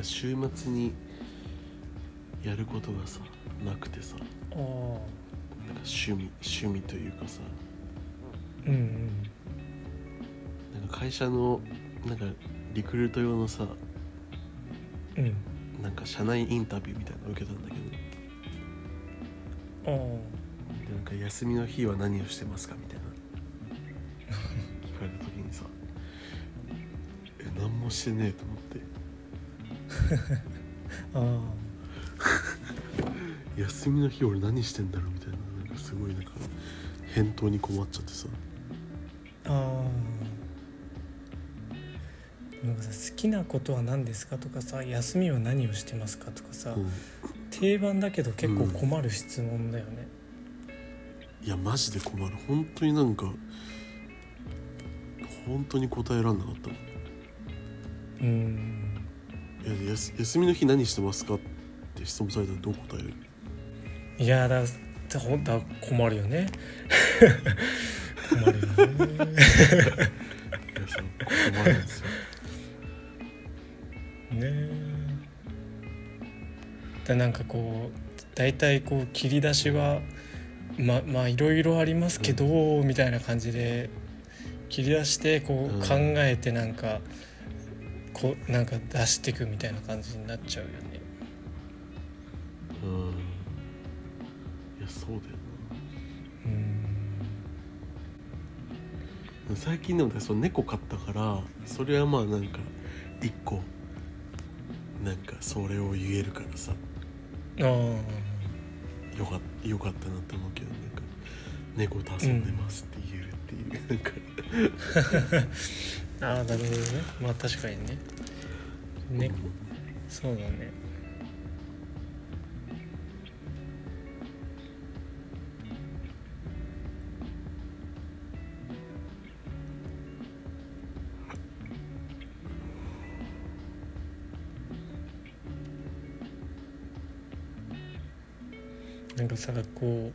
か週末にやることがさなくてさ。なんか趣味趣味というかさ。うんうん。なんか会社のなんかリクルート用のさうんなんか社内インタビューみたいなの受けたんだけど。ああでなん。か休みの日は何をしてますかみたいな聞かれた時にさえ何もしてねえと思っ てあ。休みの日俺何してんだろうみたいななんかすごいなんか返答に困っちゃってさ。あああなんかさ好きなことは何ですかとかさ休みは何をしてますかとかさ、うん。定番だけど結構困る質問だよね、いやマジで困る。本当になんか本当に答えらんなかったもん。うん、いや休みの日何してますかって質問されたらどう答える？いやだだほんだ困るよね。困るよね。困るんですよね。えでなんかこう大体こう切り出しはままあいろいろありますけど、みたいな感じで切り出してこううん。考えてなんか、こうなんか出していくみたいな感じになっちゃうよね。うん。いやそうだようん。な最近でもねその猫飼ったからそれはまあなんか一個なんかそれを言えるからさ。ああよかよかったなって思うけどなんか猫と遊んでますって言えるっていう、なんか。ああなるほどね。まあ確かにね。猫そうだね。なんかさこ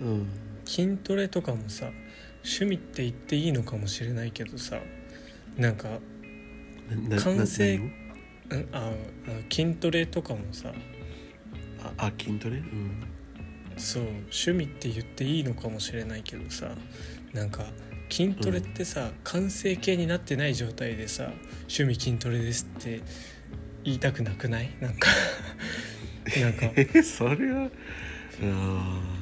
う。うん筋トレとかもさ趣味って言っていいのかもしれないけどさなんか完成ああ筋トレとかもさああ筋トレ？うん。そう趣味って言っていいのかもしれないけどさなんか筋トレってさ、完成形になってない状態でさ「趣味筋トレです」って言いたくなくない？なんか。なんか。え それはあ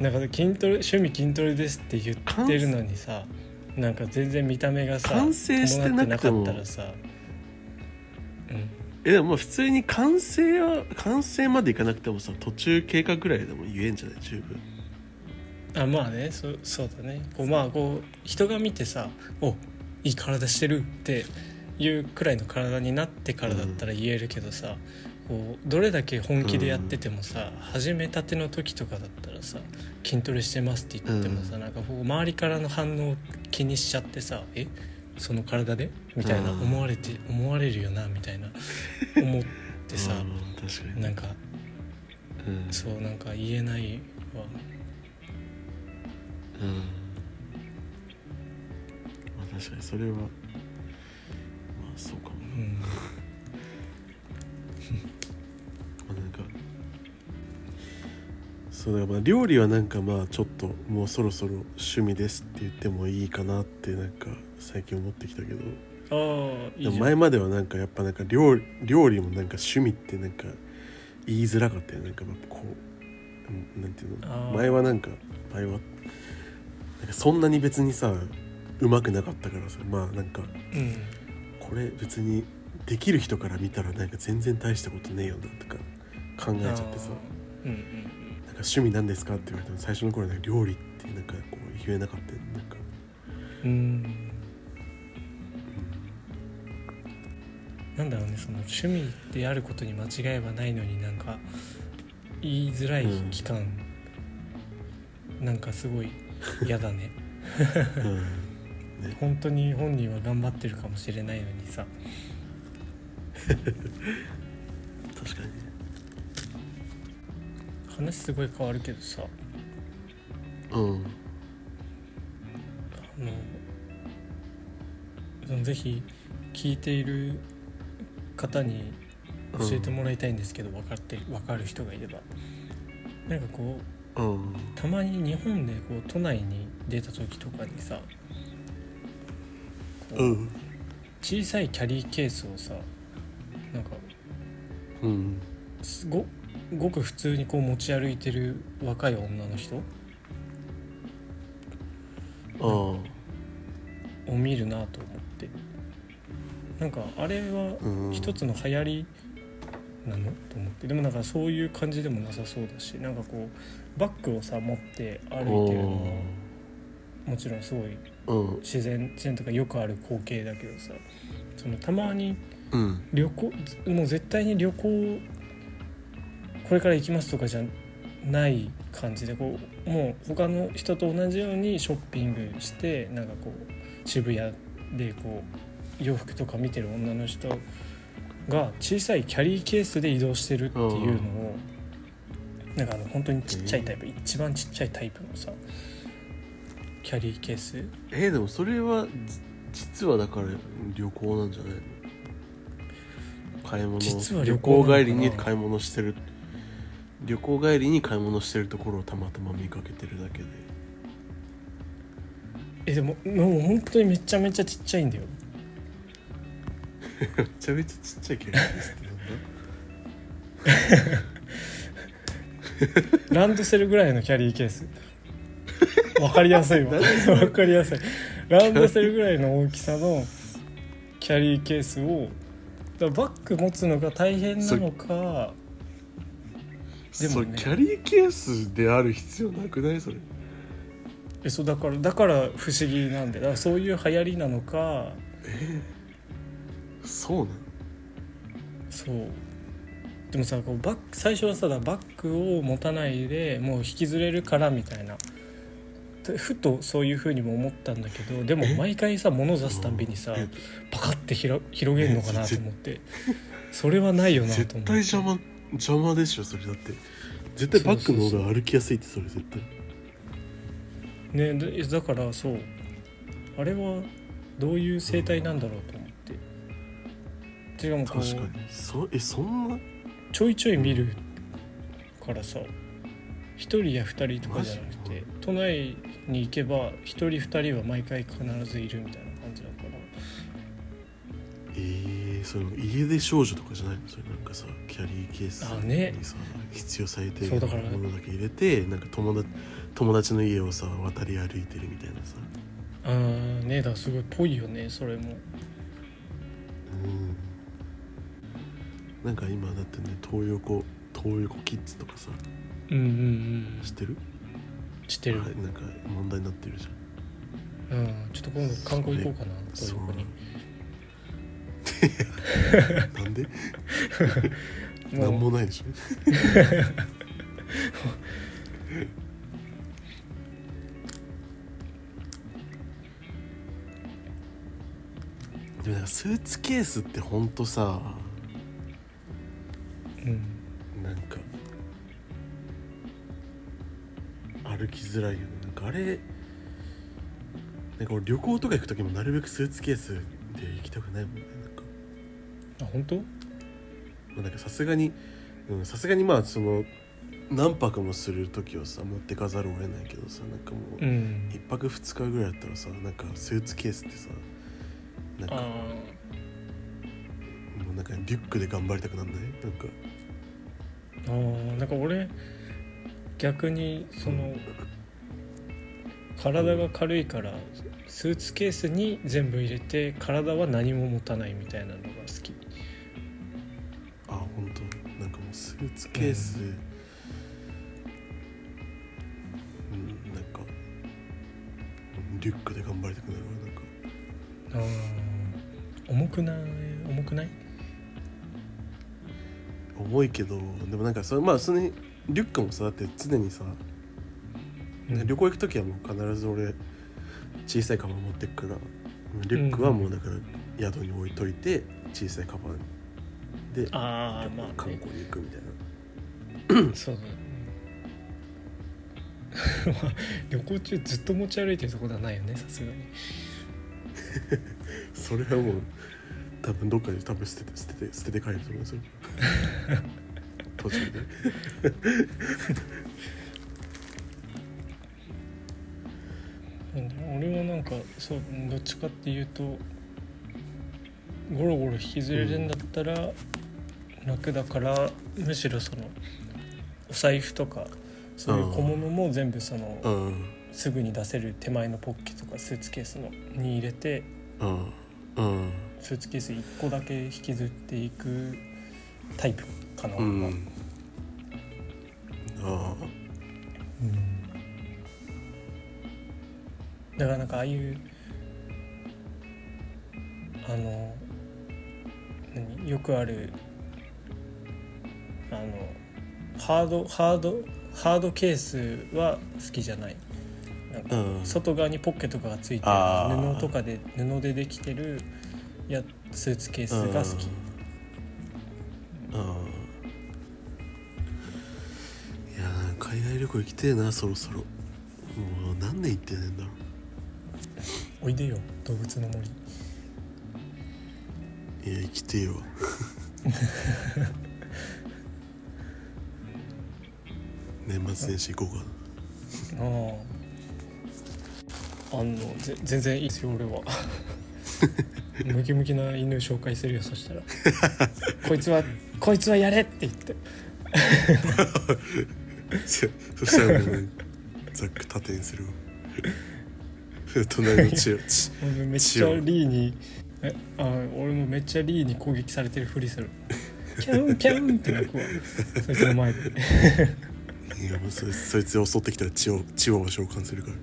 なんか筋トレ趣味筋トレですって言ってるのにさなんか全然見た目がさ完成してなくても伴ってなかったらさ。うん。えでもまあ普通に完成は完成までいかなくてもさ途中経過ぐらいでも言えんじゃない？十分。あまあねそそうだね。こうまあこう人が見てさ「おいい体してる」っていうくらいの体になってからだったら言えるけどさ、こうどれだけ本気でやっててもさ、始めたての時とかだったらさ「筋トレしてます」って言ってもさ、うん。なんかこう周りからの反応気にしちゃってさ「えその体で?」みたいなうん。思われて思われるよなみたいな思ってさ なんかうん。そうなんか言えないわ。うん。まあ確かにそれはまあそうかも。な、うん。ま あなんかそうだからまあ料理はなんかまあちょっともうそろそろ趣味ですって言ってもいいかなってなんか最近思ってきたけど。ああいいじゃん。でも前まではなんかやっぱなんか料理料理もなんか趣味ってなんか言いづらかったよなんかこううんなんていうあのー。前はなんか前はなんかそんなに別にさうまくなかったからさまあなんかうん。これ別にできる人から見たらなんか全然大したことねえよなとか考えちゃってさ「うんうん、なんか趣味なんですか?」って言われても最初の頃なんか料理ってなんかこう言えなかったなんか。うん、うん、なんだろうねその趣味であることに間違いはないのになんか言いづらい期間、うん、なんかすごい嫌だね,うん、ね。本当に本人は頑張ってるかもしれないのにさ。確かに。ね話すごい変わるけどさ。うん。あのそのぜひ聞いている方に教えてもらいたいんですけど、分かって分かる人がいれば。なんかこううん。たまに日本でこう都内に出た時とかにさうん。小さいキャリーケースをさなんかうん。すごごく普通にこう持ち歩いてる若い女の人？ああ。を見るなと思って。なんかあれはうん。一つの流行りなの？と思って。でもなんかそういう感じでもなさそうだしなんかこうバッグをさ持って歩いてるのはもちろんすごいうん。自然自然とかよくある光景だけどさそのたまにうん。旅行もう絶対に旅行これから行きますとかじゃない感じでこうもう他の人と同じようにショッピングしてなんかこう渋谷でこう洋服とか見てる女の人が小さいキャリーケースで移動してるっていうのをなんかあの本当にちっちゃいタイプ一番ちっちゃいタイプのさキャリーケースえーでもそれはじ実はだから旅行なんじゃないの？買い物実は旅行帰りに買い物してる。旅行帰りに買い物してるところをたまたま見かけてるだけで。えでももう本当にめちゃめちゃちっちゃいんだよ。めちゃめちゃちっちゃいキャリーですってなんだランドセルぐらいのキャリーケース。わかりやすいわ。わかりやすい。ランドセルぐらいの大きさのキャリーケースをだからバッグ持つのが大変なのか。でもね。そうキャリーケースである必要なくない？それ。えそうだからだから不思議なんでだからそういう流行りなのか。そうなの？そう。でもさこうバッグ最初はさだバッグを持たないでもう引きずれるからみたいな。でふとそういうふうにも思ったんだけどでも毎回さ物出すたんびにさえパカッてひろ広げるのかなと思って。それはないよな絶と思って。対邪魔邪魔でしょそれだって。絶対バッグの方が歩きやすいってそれ絶対。ねでだからそう。あれはどういう生態なんだろうと思って。しかもこ確かに。うそえそんな？ちょいちょい見るからさ一人や二人とかじゃなくマて都内に行けば一人二人は毎回必ずいるみたいな感じだから。えー、それ家出少女とかじゃないの？それなんかさキャリーケースにさ必要最低限そうだからのものだけ入れてなんか友達友達の家をさ渡り歩いてるみたいなさ。あーねだからすごいぽいよねそれも。うん。なんか今だってね東横東横キッズとかさうんうんうん。知ってる？してる、はい、なんか問題になってるじゃん。うんちょっと今度観光行こうかな東そう。横に。なんで？もなんうもないでしょ。でもなんかスーツケースってほんとさきづらいよね。なんかあれなんか俺旅行とか行く時もなるべくスーツケースで行きたくないもんね。なんか。あ本当？まあなんかさすがにうんさすがにまあその何泊もする時はさ持ってかざるを得ないけどさなんかもううん。一泊二日ぐらいだったらさなんかスーツケースってさなんかあもうなんかリュックで頑張りたくなんない？なんか。ーあーなんか俺逆にその体が軽いからスーツケースに全部入れて体は何も持たないみたいなのが好き。あ本当？なんかもうスーツケースうん、なんかリュックで頑張りたくなるわなんか。あー。重くない？重くない？重いけどでもなんかそれまあそのリュックもさだって常にさ、うん。旅行行く時はもう必ず俺小さいカバン持ってくからリュックはもうだから宿に置いといて小さいカバン。でああまあ、ね、観光に行くみたいな。そうだね まあ旅行中ずっと持ち歩いてるところはないよねさすがに。それはもう多分どっかで多分捨てて捨てて捨てて帰ると思うんですよ 途中で。う ん俺はなんかそうどっちかっていうとゴロゴロ引きずれるんだったら楽だから、むしろそのお財布とかそういう小物も全部その、うん。すぐに出せる手前のポッケとかスーツケースのに入れてうん。うん。スーツケース1個だけ引きずっていくタイプかな、う俺はん。あだからなんかああいうあの何よくあるあのハードハードハードケースは好きじゃない。なんか外側にポッケとかがついてるあー。布とかで布でできてるやスーツケースが好き。うん。うん旅行行きてえなそろそろ。もう何年行ってねえんだろおいでよ動物の森。ういや行きてえわ。年末年始行こうか。あああのぜ全然いいですよ俺は。ムキムキな犬紹介するよそしたら。こいつはこいつはやれって言って そ そしたらもうねザック縦にするわ。隣のチアチ俺めっちゃリーにえあ俺もめっちゃリーに攻撃されてるふりする。キャンキャンって泣くわ。そいつの前で。いやもうそいつそいつ襲ってきたら血を血を召喚するから。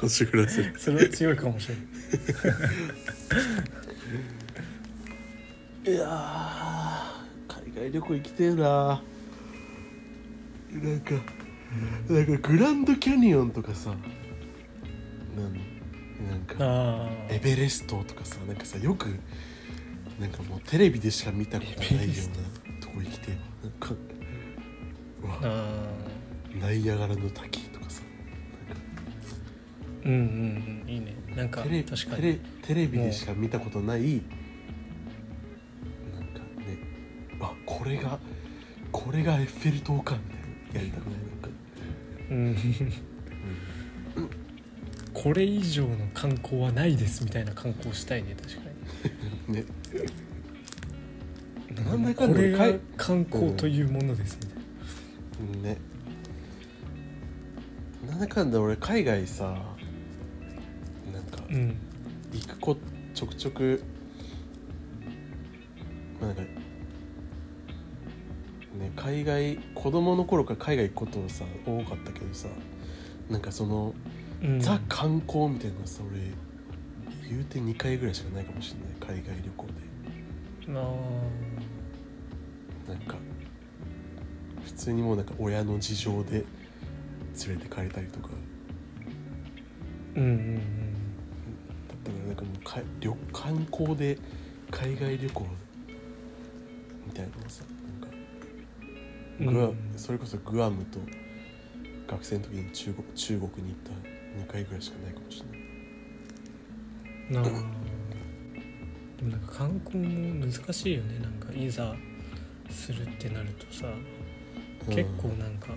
腰振らせるそれは強いかもしれないいやー海外旅行行きてえななんかなんかグランドキャニオンとかさなんなんかあエベレストとかさなんかさよくなんかもうテレビでしか見たことないようなとこ行きてなんかうわあナイアガラの滝とかさーうんうんうんいいね。なんかテレ確かに。テレビでしか見たことないなんかねあこれがこれがエッフェル塔かみやりたくないか。うん。これ以上の観光はないですみたいな観光したいね確か ね。になんだかんだこれが観光というものですみたいな。ね。なんだかんだ俺海外さなんかうん。行くこちょくちょく海外子供の頃から海外行くことさ多かったけどさなんかその、うん。ザ観光みたいなのさ俺言うて2回ぐらいしかないかもしれない。海外旅行で。あなんか普通にもうなんか親の事情で連れて帰れたりとか。ーうんうん。だったからなんかもうか旅観光で海外旅行みたいなのをさグア、うん。それこそグアムと学生の時に中国中国に行った2回ぐらいしかないかもしれない。うんなあでもなんか観光も難しいよね。なんかいざするってなるとさ結構なんか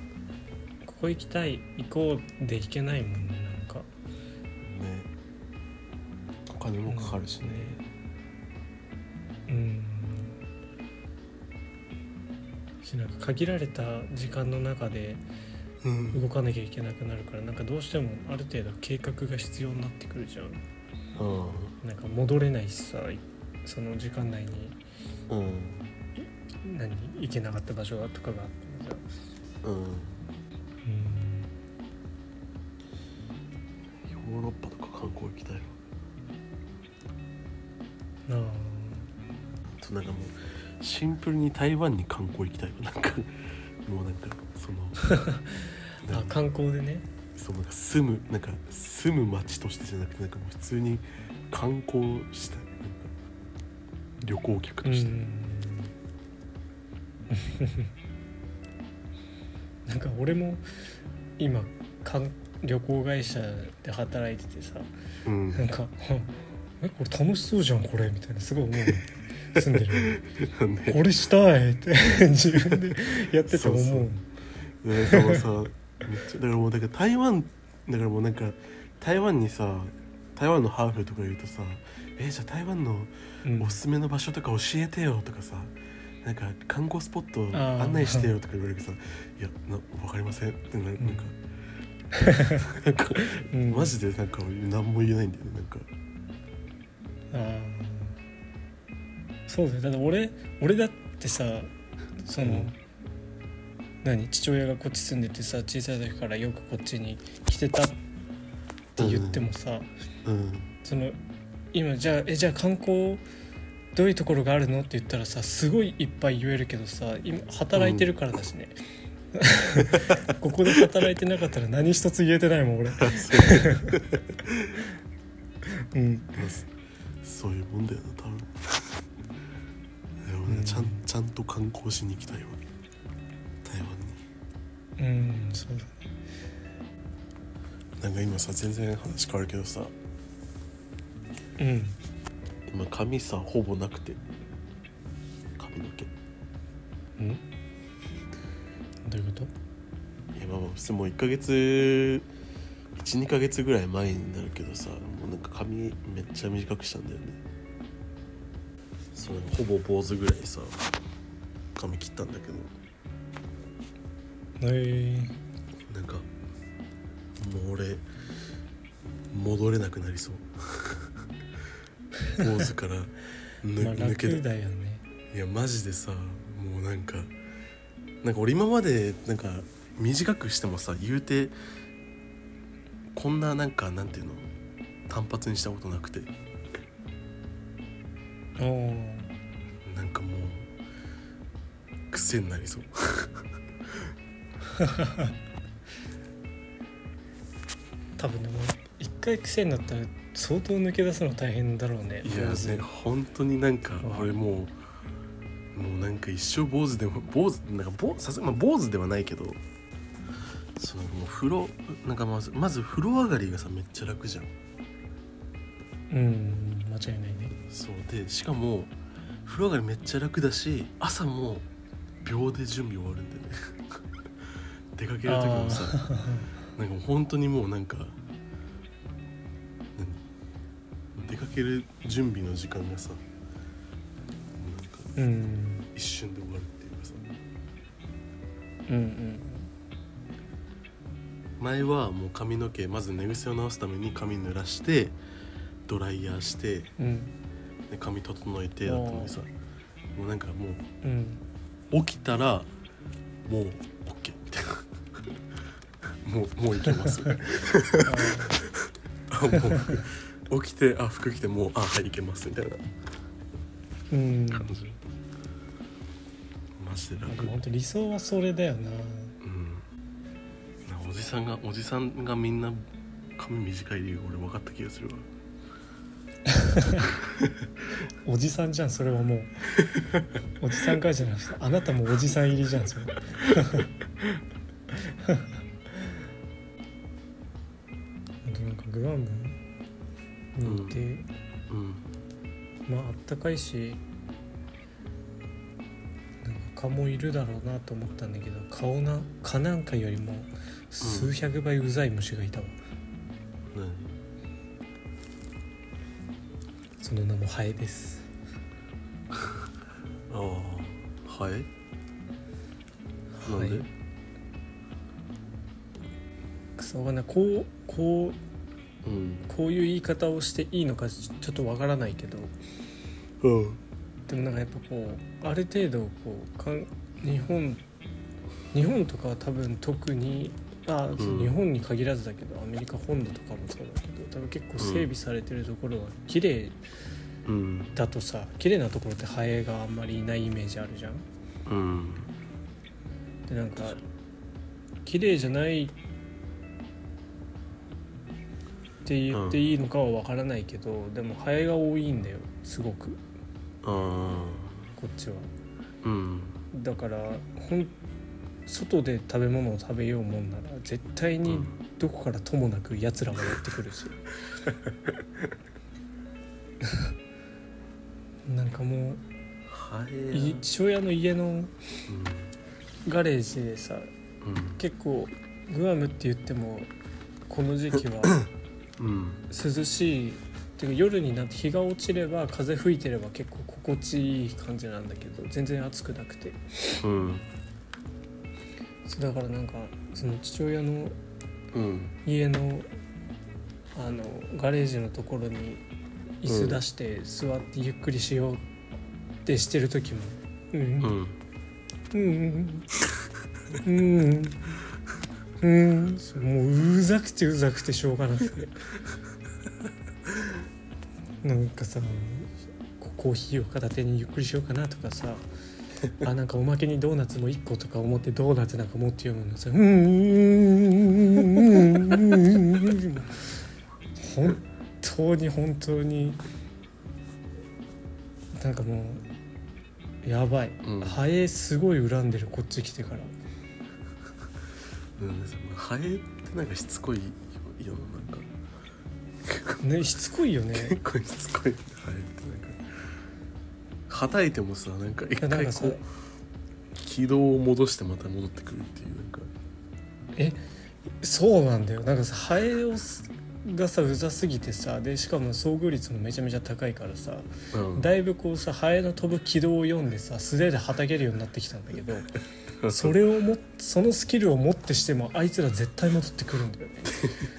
ここ行きたい行こうで行けないもんねなんか。うんね。お金もかかるしね、うんしなんか限られた時間の中でうん。動かなきゃいけなくなるからなんかどうしてもある程度計画が必要になってくるじゃん。うん。なんか戻れないしさその時間内に。うん。何？行けなかった場所とかがあってもさ。うん。うんヨーロッパとか観光行きたいわ。なああとなんかもうシンプルに台湾に観光行きたい。わなんかもうなんかその あ観光でね。そうなんか住むなんか住む町としてじゃなくてなんかもう普通に観光したい。なんか旅行客うとして、ん。なんか俺も今かん旅行会社で働いててさ。うん。なんか「えこれ楽しそうじゃんこれ」みたいなすごい思うの。住んでる。のにねこれしたいって 自分でやってて思うそう。そうさめっちゃだからもうだから台湾だからもうなんか台湾にさ台湾のハーフとか言うとさ「えじゃあ台湾のうん。おすすめの場所とか教えてよ」とかさなんか観光スポット案内してよとか言われるけどさ「いやな分かりません」ってなるなん。か、なんかうん。マジでなんか何も言えないんだよねなんかそうだよだって俺俺だってさその、うん。何父親がこっち住んでてさ小さい時からよくこっちに来てたって言ってもさ、うん。その今じゃあえじゃあ観光どういうところがあるのって言ったらさすごいいっぱい言えるけどさ今働いてるからだしね、ここで働いてなかったら何一つ言えてないもん俺。そう。うん。まあそういうもんだよな多分。でもね、うん。ちゃんちゃんと観光しに行きたいわ台湾に。うんそうだなんか今さ全然話変わるけどさ。うん。今髪さほぼなくて。髪の毛。うん？どういうこと？いやまあまあ普通もう1ヶ月12ヶ月ぐらい前になるけどさもうなんか髪めっちゃ短くしたんだよね。そうほぼ坊主ぐらいさ髪切ったんだけど。え。なんかもう俺戻れなくなりそう。坊主から抜け楽だよね。いやマジでさもうなんかなんか俺今までなんか短くしてもさ言うてこんななんかなんていうの？単発にしたことなくて。なんかもう癖になりそう。多分でも一回癖になったら相当抜け出すの大変だろうね。いやね本当になんかうん。俺もうもうなんか一生坊主でも坊主なんか坊さすがにまあ坊主ではないけどそのもう風呂なんかまずまず風呂上がりがさめっちゃ楽じゃん。うん間違いないね。そうでしかも風呂上がりめっちゃ楽だし朝も秒で準備終わるんだよね。出かける時もさなんか本当にもうなんか何出かける準備の時間がさなんかうん。一瞬で終わるっていうかさ。うんうん前はもう髪の毛まず寝癖を直すために髪濡らしてドライヤーしてうん。で髪整えてだったのにさもうなんかもうん。う起きたらもう OK みたいなもうもう いけます。あもう起きてあ服着てもうあはいいけますみたいな。うん。感じ。マジで楽。でも本当理想はそれだよな。うんなんかおじさんがおじさんがみんな髪短い理由俺分かった気がするわ。おじさんじゃんそれはもう。おじさんかじゃなくてあなたもおじさん入りじゃんそれ。なんかグアムにいて、うん。まああったかいしなんか蚊もいるだろうなと思ったんだけど顔な蚊なんかよりも数百倍うざい虫がいたわ、何その名もハエです。ああハエ？なんで、はいクソがなこうこううん。こういう言い方をしていいのかちちょっとわからないけど。うん。でもなんかやっぱこうある程度こうかん日本日本とかは多分特にあ、日本に限らずだけどアメリカ本土とかもそうだけど多分結構整備されてるところは綺麗うんだとさ綺麗なところってハエがあんまりいないイメージあるじゃん。うん。でなんか綺麗じゃないって言っていいのかは分からないけど、でもハエが多いんだよすごく。あこっちは。あうん。だからほん外で食べ物を食べようもんなら絶対にどこからともなくやつらもやってくるし。なんかもうい父親の家のうん。ガレージでさうん。結構グアムって言ってもこの時期はうん。涼しいっていうか夜になって日が落ちれば風吹いてれば結構心地いい感じなんだけど全然暑くなくて。うんそうだからなんかその父親のうん。家のあのガレージのところに椅子出して座ってゆっくりしようってしてる時も「うん。うん。うん。うん。うん。うんもううざくてうざくてしょうがなくて。なんかさこコーヒーを片手にゆっくりしようかなとかさ あなんかおまけにドーナツも1個とか思ってドーナツなんか持って読むのさ「うんうんうんうんうんうん」本当に本当になんかもうやばい、うん。ハエすごい恨んでるこっち来てから。うんハエってなんかしつこいよよなんかねしつこいよね。結構しつこいねハエってなんかはたいてもさなんか一回こう軌道を戻してまた戻ってくるっていうなんか。えそうなんだよ。なんかさハエをすがさうざすぎてさでしかも遭遇率もめちゃめちゃ高いからさうん。だいぶこうさハエの飛ぶ軌道を読んでさ素手ではたけるようになってきたんだけど それをもそのスキルをもってしてもあいつら絶対戻ってくるんだよね。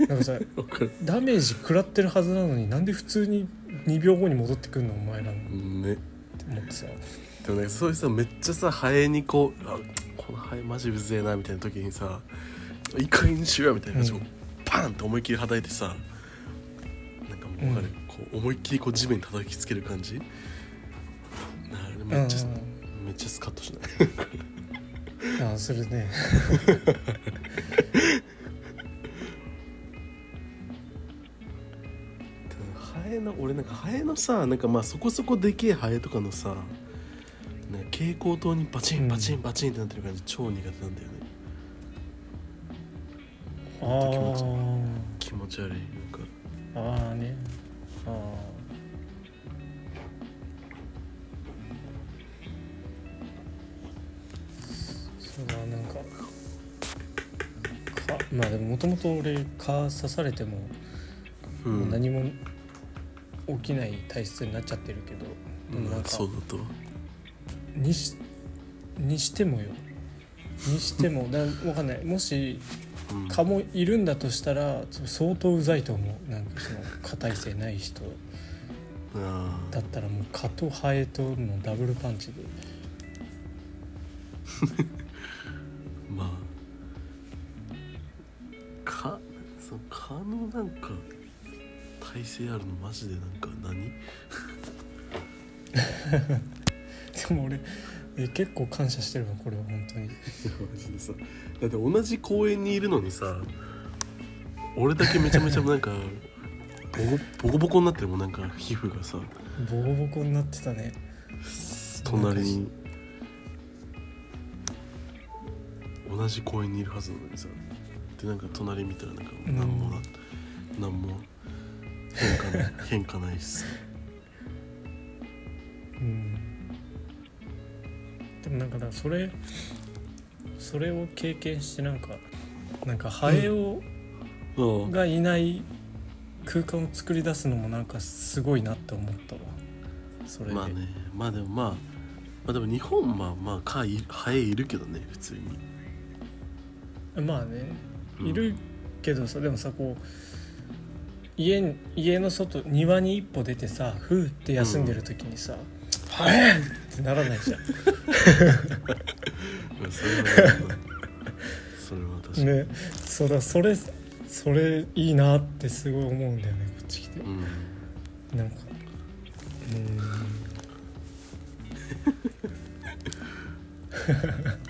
なんかさ ダメージ食らってるはずなのになんで普通に2秒後に戻ってくるのお前らの。ね。て思ってさ。でもねそういうさめっちゃさハエにこうあこのハエマジうぜえなみたいな時にさいい加減にしろよみたいな感じで、うん。パンって思いっきりはたいてさなんかもうわかる、こう思いっきりこう地面に叩きつける感じ。めっちゃ、うんめっちゃスカッとしない？ああそれねエの俺なんかハエのさなんかまあそこそこでけえハエとかのさなんか蛍光灯にバチンバチンバチンってなってる感じ、超苦手なんだよね。あほんとー。気持ち悪いなんか。ああね。ああそうだなんかかまあでももともと俺蚊刺されてもうもう何も起きない体質になっちゃってるけど、でもなんかそうだと。にしにしてもよ。にしても なわかんない。もしうん。蚊もいるんだとしたら相当うざいと思う。なんかその蚊耐性ない人。あだったらもう蚊とハエとのダブルパンチで。ー まあ。かその蚊のなんか体勢あるのマジでなんか何？でも俺え結構感謝してるわこれは本当に。マジでさ。だって同じ公園にいるのにさ俺だけめちゃめちゃなんか ボコボコボコになってるもんなんか皮膚がさ。ボコボコになってたね。隣に。同じ公園にいるはずなのにさ。でなんか隣見たらなんかうん。何もな、何も変化ない変化ないっす。うん。でもなんかだそれそれを経験してなんかなんかハエを、うん。がいない空間を作り出すのもなんかすごいなって思ったわ。それで、まあね。まあでもまあまあでも日本まあまあハエいるけどね普通に。まあね。うん。いるけどさでもさこう家に家の外庭に一歩出てさふーって休んでる時にさ「はえ!」ってならないじゃん。ま あそれはそれは確かに、ね。そうだそれそれいいなってすごい思うんだよねこっち来て。うん。なんか